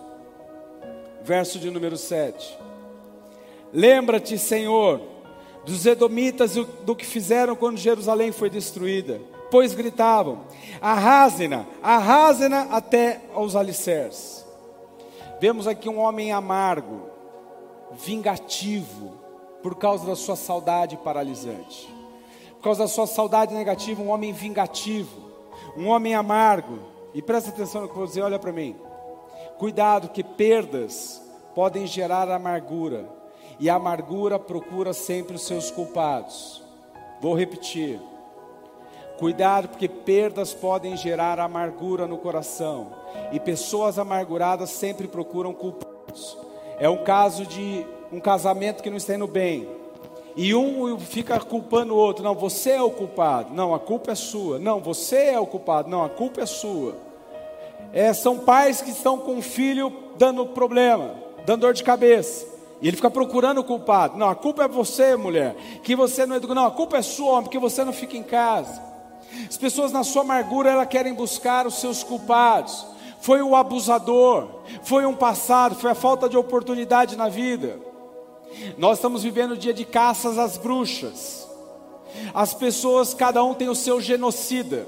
Verso de número 7. Lembra-te, Senhor, dos Edomitas e do que fizeram quando Jerusalém foi destruída, pois gritavam: arrasem-na, arrasem-na até aos alicerces. Vemos aqui um homem amargo, vingativo, por causa da sua saudade paralisante. Por causa da sua saudade negativa, um homem vingativo, um homem amargo. E presta atenção no que eu vou dizer, olha para mim. Cuidado que perdas podem gerar amargura, e a amargura procura sempre os seus culpados. Vou repetir. Cuidado, porque perdas podem gerar amargura no coração, e pessoas amarguradas sempre procuram culpados. É um caso de um casamento que não está indo bem, e um fica culpando o outro: não, você é o culpado, não, a culpa é sua, não, você é o culpado, não, a culpa é sua. É, são pais que estão com o filho dando problema, dando dor de cabeça. E ele fica procurando o culpado. Não, a culpa é você, mulher. Que você não educa. Não, a culpa é sua, homem, porque você não fica em casa. As pessoas na sua amargura, elas querem buscar os seus culpados. Foi o abusador, foi um passado, foi a falta de oportunidade na vida. Nós estamos vivendo o dia de caças às bruxas. As pessoas, cada um tem o seu genocida.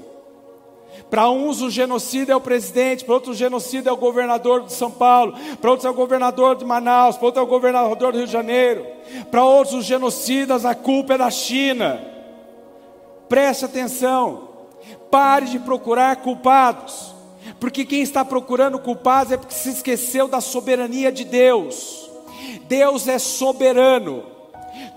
Para uns o genocida é o presidente, para outros o genocida é o governador de São Paulo, para outros é o governador de Manaus, para outros é o governador do Rio de Janeiro, para outros os genocidas a culpa é da China. Preste atenção, pare de procurar culpados, porque quem está procurando culpados é porque se esqueceu da soberania de Deus. Deus é soberano,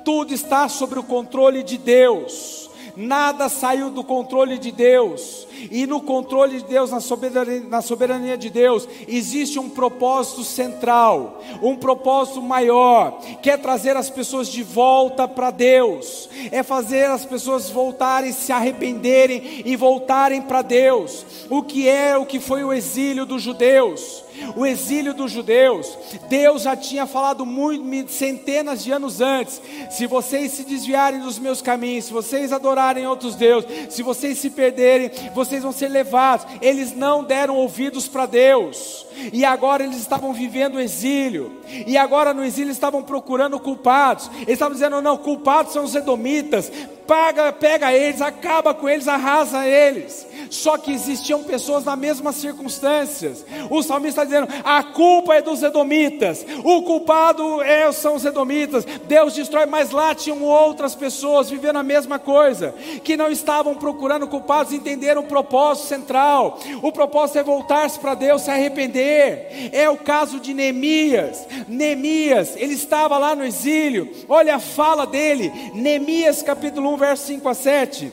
tudo está sob o controle de Deus, nada saiu do controle de Deus. E no controle de Deus, na soberania, na soberania de Deus, existe um propósito central, um propósito maior, que é trazer as pessoas de volta para Deus, é fazer as pessoas voltarem, se arrependerem e voltarem para Deus. O que é o que foi o exílio dos judeus? O exílio dos judeus, Deus já tinha falado muito, centenas de anos antes: se vocês se desviarem dos meus caminhos, se vocês adorarem outros deuses, se vocês se perderem, vocês vão ser levados. Eles não deram ouvidos para Deus, e agora eles estavam vivendo o exílio, e agora no exílio estavam procurando culpados, eles estavam dizendo: não, culpados são os edomitas, paga, pega eles, acaba com eles, arrasa eles. Só que existiam pessoas nas mesmas circunstâncias. O salmista está dizendo: a culpa é dos edomitas, o culpado é, são os edomitas. Deus destrói, mas lá tinham outras pessoas vivendo a mesma coisa, que não estavam procurando culpados, entenderam o propósito central. O propósito é voltar-se para Deus, se arrepender. É o caso de Neemias. Neemias, ele estava lá no exílio. Olha a fala dele, Neemias capítulo 1, verso 5 a 7.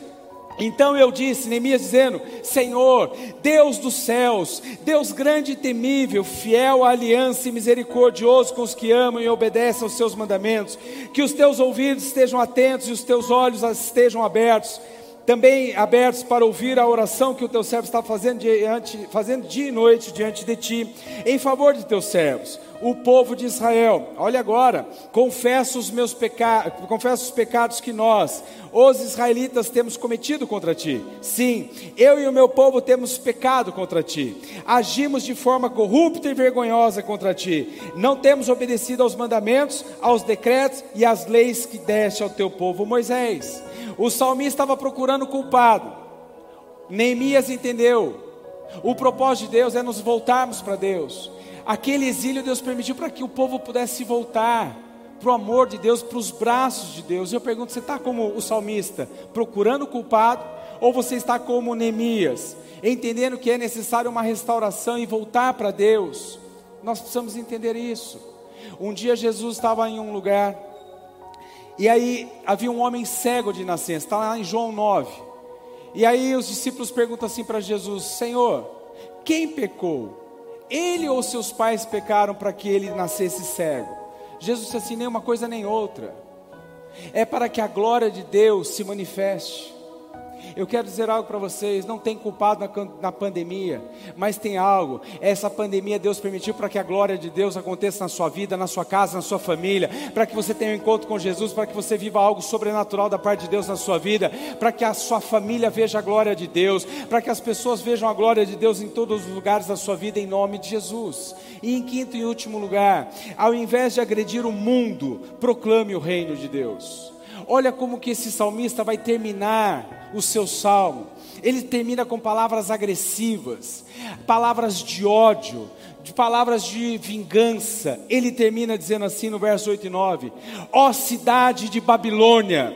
Então eu disse, Neemias dizendo: Senhor, Deus dos céus, Deus grande e temível, fiel à aliança e misericordioso com os que amam e obedecem aos seus mandamentos, que os teus ouvidos estejam atentos e os teus olhos estejam abertos, também abertos para ouvir a oração que o teu servo está fazendo, diante, fazendo dia e noite diante de ti, em favor de teus servos o povo de Israel: Olha agora, confesso os meus pecados, confesso os pecados que nós, os israelitas, temos cometido contra ti. Sim, eu e o meu povo temos pecado contra ti. Agimos de forma corrupta e vergonhosa contra ti. Não temos obedecido aos mandamentos, aos decretos e às leis que deste ao teu povo Moisés. O salmista estava procurando culpado. Neemias entendeu. O propósito de Deus é nos voltarmos para Deus. Aquele exílio Deus permitiu para que o povo pudesse voltar para o amor de Deus, para os braços de Deus. Eu pergunto: você está como o salmista, procurando o culpado, ou você está como Neemias, entendendo que é necessário uma restauração e voltar para Deus? Nós precisamos entender isso. Um dia Jesus estava em um lugar, e aí havia um homem cego de nascença, está lá em João 9. E aí os discípulos perguntam assim para Jesus: Senhor, quem pecou? Ele ou seus pais pecaram para que ele nascesse cego? Jesus disse assim: nem uma coisa nem outra. É para que a glória de Deus se manifeste. Eu quero dizer algo para vocês: não tem culpado na, na, pandemia, mas tem algo. Essa pandemia Deus permitiu para que a glória de Deus aconteça na sua vida, na sua casa, na sua família, para que você tenha um encontro com Jesus, para que você viva algo sobrenatural da parte de Deus na sua vida, para que a sua família veja a glória de Deus, para que as pessoas vejam a glória de Deus em todos os lugares da sua vida, em nome de Jesus. E em quinto e último lugar, ao invés de agredir o mundo, proclame o reino de Deus. Olha como que esse salmista vai terminar o seu salmo. Ele termina com palavras agressivas, palavras de ódio, de palavras de vingança. Ele termina dizendo assim no verso 8 e 9: Ó oh, cidade de Babilônia,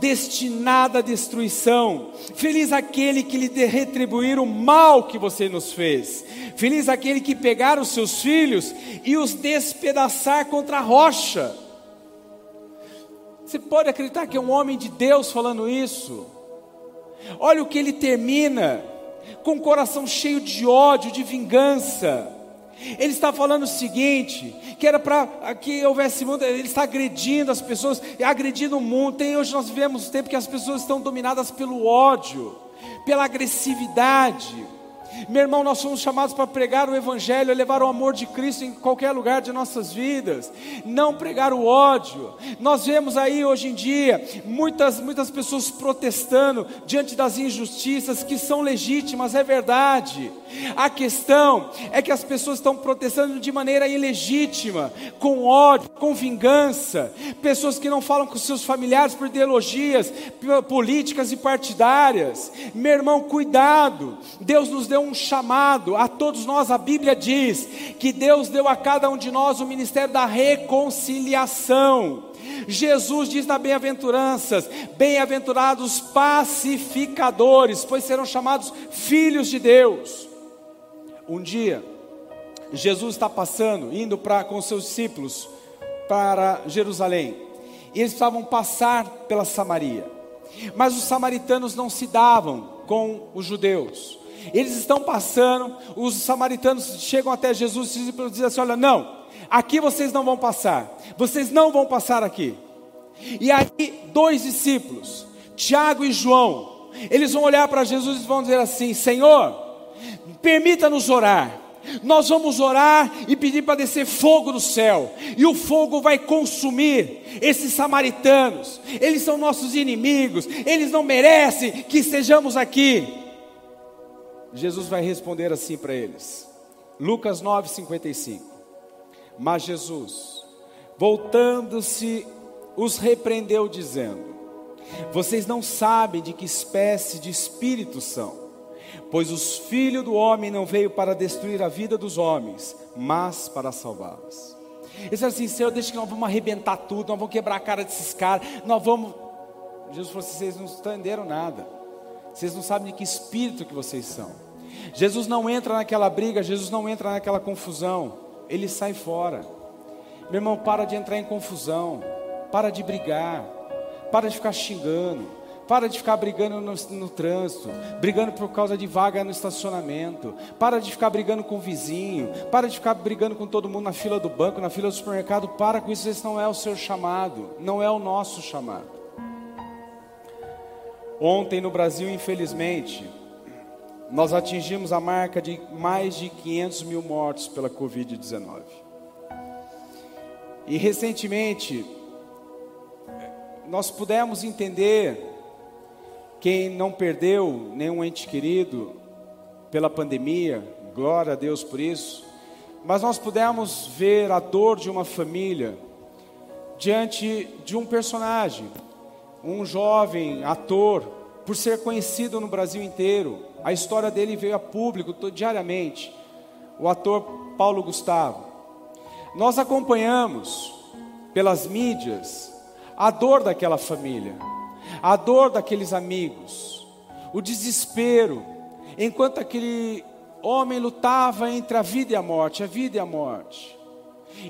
destinada à destruição, feliz aquele que lhe retribuir o mal que você nos fez, feliz aquele que pegar os seus filhos e os despedaçar contra a rocha. Você pode acreditar que é um homem de Deus falando isso? Olha o que ele termina, com o coração cheio de ódio, de vingança. Ele está falando o seguinte: que era para que houvesse mundo, ele está agredindo as pessoas, agredindo o mundo. Tem, hoje nós vivemos um tempo que as pessoas estão dominadas pelo ódio, pela agressividade. Meu irmão, nós somos chamados para pregar o Evangelho, levar o amor de Cristo em qualquer lugar de nossas vidas, não pregar o ódio. Nós vemos aí hoje em dia muitas, muitas pessoas protestando diante das injustiças que são legítimas, é verdade. A questão é que as pessoas estão protestando de maneira ilegítima, com ódio, com vingança. Pessoas que não falam com seus familiares por ideologias políticas e partidárias. Meu irmão, cuidado. Deus nos deu um chamado a todos nós. A Bíblia diz que Deus deu a cada um de nós o ministério da reconciliação. Jesus diz na bem-aventuranças: bem-aventurados pacificadores, pois serão chamados filhos de Deus. Um dia, Jesus está passando, indo para com seus discípulos para Jerusalém. E eles precisavam passar pela Samaria. Mas os samaritanos não se davam com os judeus. Eles estão passando, os samaritanos chegam até Jesus e dizem assim: Olha, não, aqui vocês não vão passar, vocês não vão passar aqui. E aí, dois discípulos, Tiago e João, eles vão olhar para Jesus e vão dizer assim: Senhor, permita-nos orar. Nós vamos orar e pedir para descer fogo do céu, e o fogo vai consumir esses samaritanos. Eles são nossos inimigos, eles não merecem que estejamos aqui. Jesus vai responder assim para eles. Lucas 9:55. Mas Jesus, voltando-se, os repreendeu dizendo: Vocês não sabem de que espécie de espírito são Pois os filhos do homem não veio para destruir a vida dos homens, mas para salvá-los. Eles disseram assim, Senhor, deixa que nós vamos arrebentar tudo, nós vamos quebrar a cara desses caras, nós vamos. Jesus falou assim: vocês não entenderam nada, vocês não sabem de que espírito que vocês são. Jesus não entra naquela briga, Jesus não entra naquela confusão, ele sai fora. Meu irmão, para de entrar em confusão, para de brigar, para de ficar xingando. Para de ficar brigando no, no, trânsito, brigando por causa de vaga no estacionamento. Para de ficar brigando com o vizinho. Para de ficar brigando com todo mundo na fila do banco, na fila do supermercado. Para com isso, esse não é o seu chamado, não é o nosso chamado. Ontem no Brasil, infelizmente, nós atingimos a marca de mais de 500 mil mortos pela Covid-19. E recentemente, nós pudemos entender, quem não perdeu nenhum ente querido pela pandemia, glória a Deus por isso, mas nós pudemos ver a dor de uma família diante de um personagem, um jovem ator, por ser conhecido no Brasil inteiro. A história dele veio a público diariamente. O ator Paulo Gustavo. Nós acompanhamos pelas mídias a dor daquela família, a dor daqueles amigos, o desespero, enquanto aquele homem lutava entre a vida e a morte, a vida e a morte.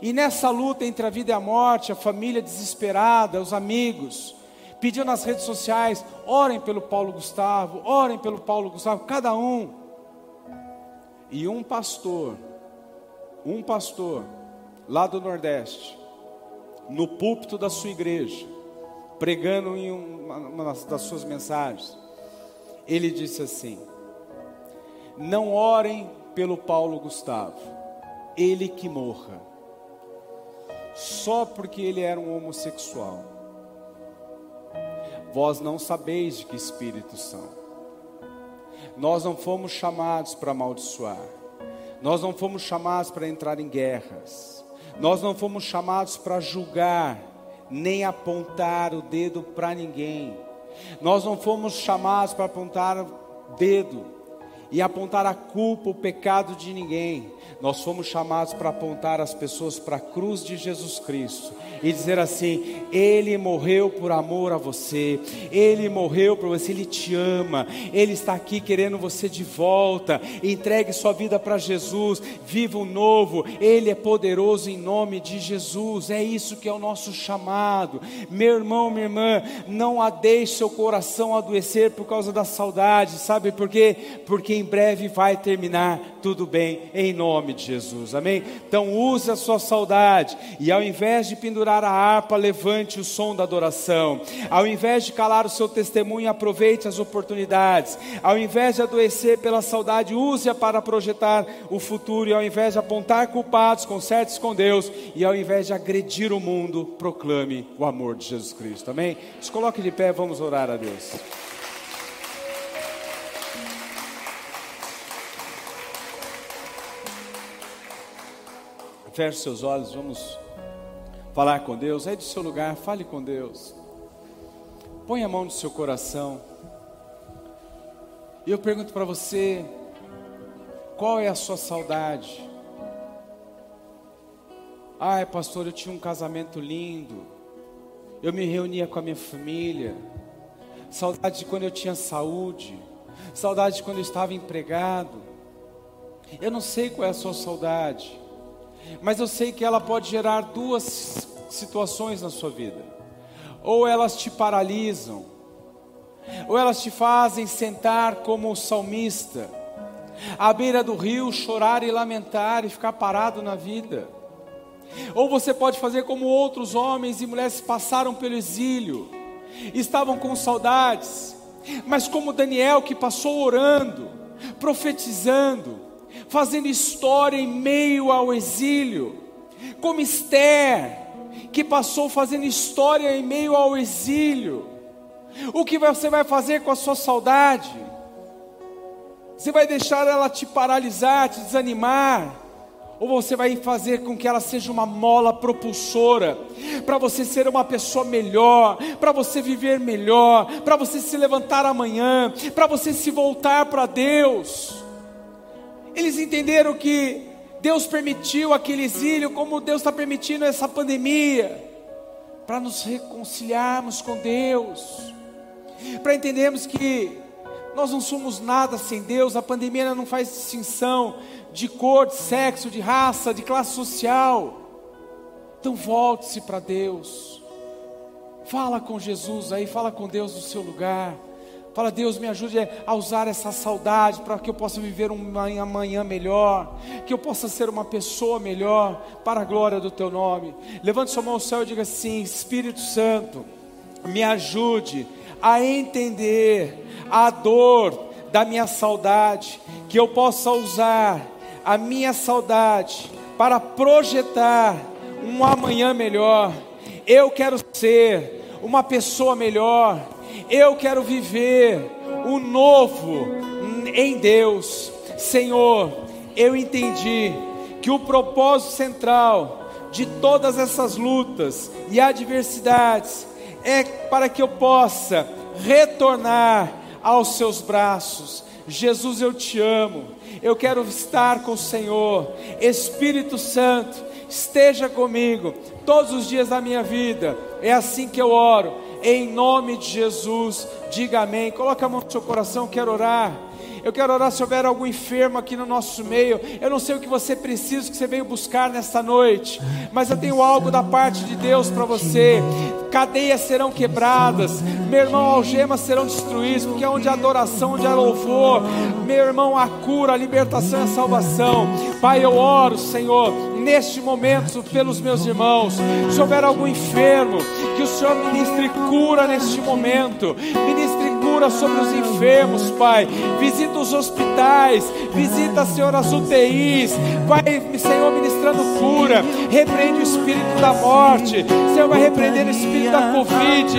E nessa luta entre a vida e a morte, a família desesperada, os amigos, pediu nas redes sociais: orem pelo Paulo Gustavo, orem pelo Paulo Gustavo, cada um. E um pastor, um pastor, lá do Nordeste, no púlpito da sua igreja, pregando em uma, uma das suas mensagens, ele disse assim: Não orem pelo Paulo Gustavo, ele que morra, só porque ele era um homossexual. Vós não sabeis de que espíritos são. Nós não fomos chamados para amaldiçoar. Nós não fomos chamados para entrar em guerras. Nós não fomos chamados para julgar, nem apontar o dedo para ninguém. Nós não fomos chamados para apontar o dedo e apontar a culpa, o pecado de ninguém. Nós fomos chamados para apontar as pessoas para a cruz de Jesus Cristo e dizer assim: Ele morreu por amor a você, Ele morreu por você, Ele te ama, Ele está aqui querendo você de volta. Entregue sua vida para Jesus, viva o novo, Ele é poderoso em nome de Jesus. É isso que é o nosso chamado, meu irmão, minha irmã. Não a deixe seu coração adoecer por causa da saudade, sabe por quê? Porque em breve vai terminar tudo bem, em nome de Jesus, amém? Então use a sua saudade e ao invés de pendurar a harpa, levante o som da adoração, ao invés de calar o seu testemunho, aproveite as oportunidades, ao invés de adoecer pela saudade, use-a para projetar o futuro, e ao invés de apontar culpados, conserte com Deus, e ao invés de agredir o mundo, proclame o amor de Jesus Cristo, amém? Se coloque de pé, vamos orar a Deus. Feche seus olhos, vamos falar com Deus. Aí do seu lugar, fale com Deus. Põe a mão no seu coração. E eu pergunto para você: qual é a sua saudade? Ai, pastor, eu tinha um casamento lindo. Eu me reunia com a minha família. Saudade de quando eu tinha saúde. Saudade de quando eu estava empregado. Eu não sei qual é a sua saudade mas eu sei que ela pode gerar duas situações na sua vida: ou elas te paralisam, ou elas te fazem sentar como o salmista, à beira do rio, chorar e lamentar e ficar parado na vida. Ou você pode fazer como outros homens e mulheres passaram pelo exílio, estavam com saudades, mas como Daniel que passou orando, profetizando, fazendo história em meio ao exílio, como Esther, que passou fazendo história em meio ao exílio. O que você vai fazer com a sua saudade? Você vai deixar ela te paralisar, te desanimar? Ou você vai fazer com que ela seja uma mola propulsora, para você ser uma pessoa melhor, para você viver melhor, para você se levantar amanhã, para você se voltar para Deus? Eles entenderam que Deus permitiu aquele exílio, como Deus está permitindo essa pandemia, para nos reconciliarmos com Deus, para entendermos que nós não somos nada sem Deus, a pandemia não faz distinção de cor, de sexo, de raça, de classe social. Então volte-se para Deus, fala com Jesus aí, fala com Deus no seu lugar. Fala, Deus, me ajude a usar essa saudade para que eu possa viver uma amanhã melhor, que eu possa ser uma pessoa melhor, para a glória do Teu nome. Levante sua mão ao céu e diga assim: Espírito Santo, me ajude a entender a dor da minha saudade, que eu possa usar a minha saudade para projetar um amanhã melhor. Eu quero ser uma pessoa melhor. Eu quero viver o novo em Deus. Senhor, eu entendi que o propósito central de todas essas lutas e adversidades é para que eu possa retornar aos seus braços. Jesus, eu te amo. Eu quero estar com o Senhor. Espírito Santo, esteja comigo todos os dias da minha vida. É assim que eu oro. Em nome de Jesus, diga amém. Coloca a mão no seu coração, quero orar. Eu quero orar se houver algum enfermo aqui no nosso meio. Eu não sei o que você precisa, o que você veio buscar nesta noite, mas eu tenho algo da parte de Deus para você. Cadeias serão quebradas, meu irmão, algemas serão destruídas, porque é onde há adoração, onde há louvor, meu irmão, a cura, a libertação e a salvação. Pai, eu oro, Senhor, neste momento pelos meus irmãos. Se houver algum enfermo, que o Senhor ministre cura neste momento, ministre cura sobre os enfermos, Pai. Visita os hospitais, visita, Senhor, as UTIs, Pai, Senhor, ministrando cura. Repreende o espírito da morte, Senhor, vai repreender o espírito da Covid.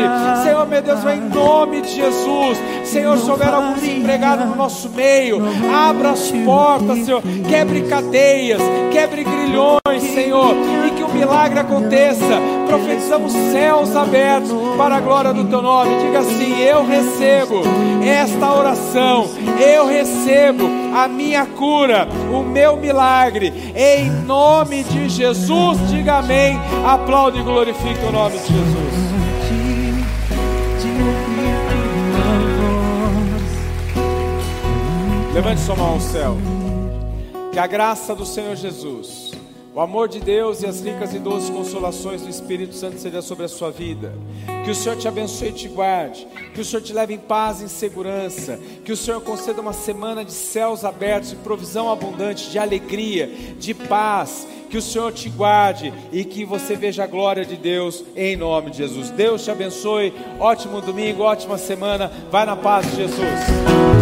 Senhor, meu Deus, vai em nome de Jesus. Senhor, se houver algum desempregado no nosso meio, abra as portas, Senhor, quebre cadeias, quebre grilhões, Senhor, e milagre aconteça. Profetizamos céus abertos para a glória do Teu nome. Diga assim: Eu recebo esta oração, eu recebo a minha cura, o meu milagre, em nome de Jesus. Diga amém. Aplaude e glorifique o nome de Jesus. Levante sua mão ao céu. Que a graça do Senhor Jesus, o amor de Deus e as ricas e doces consolações do Espírito Santo seja sobre a sua vida. Que o Senhor te abençoe e te guarde. Que o Senhor te leve em paz e em segurança. Que o Senhor conceda uma semana de céus abertos, de provisão abundante, de alegria, de paz. Que o Senhor te guarde e que você veja a glória de Deus em nome de Jesus. Deus te abençoe. Ótimo domingo, ótima semana. Vai na paz de Jesus.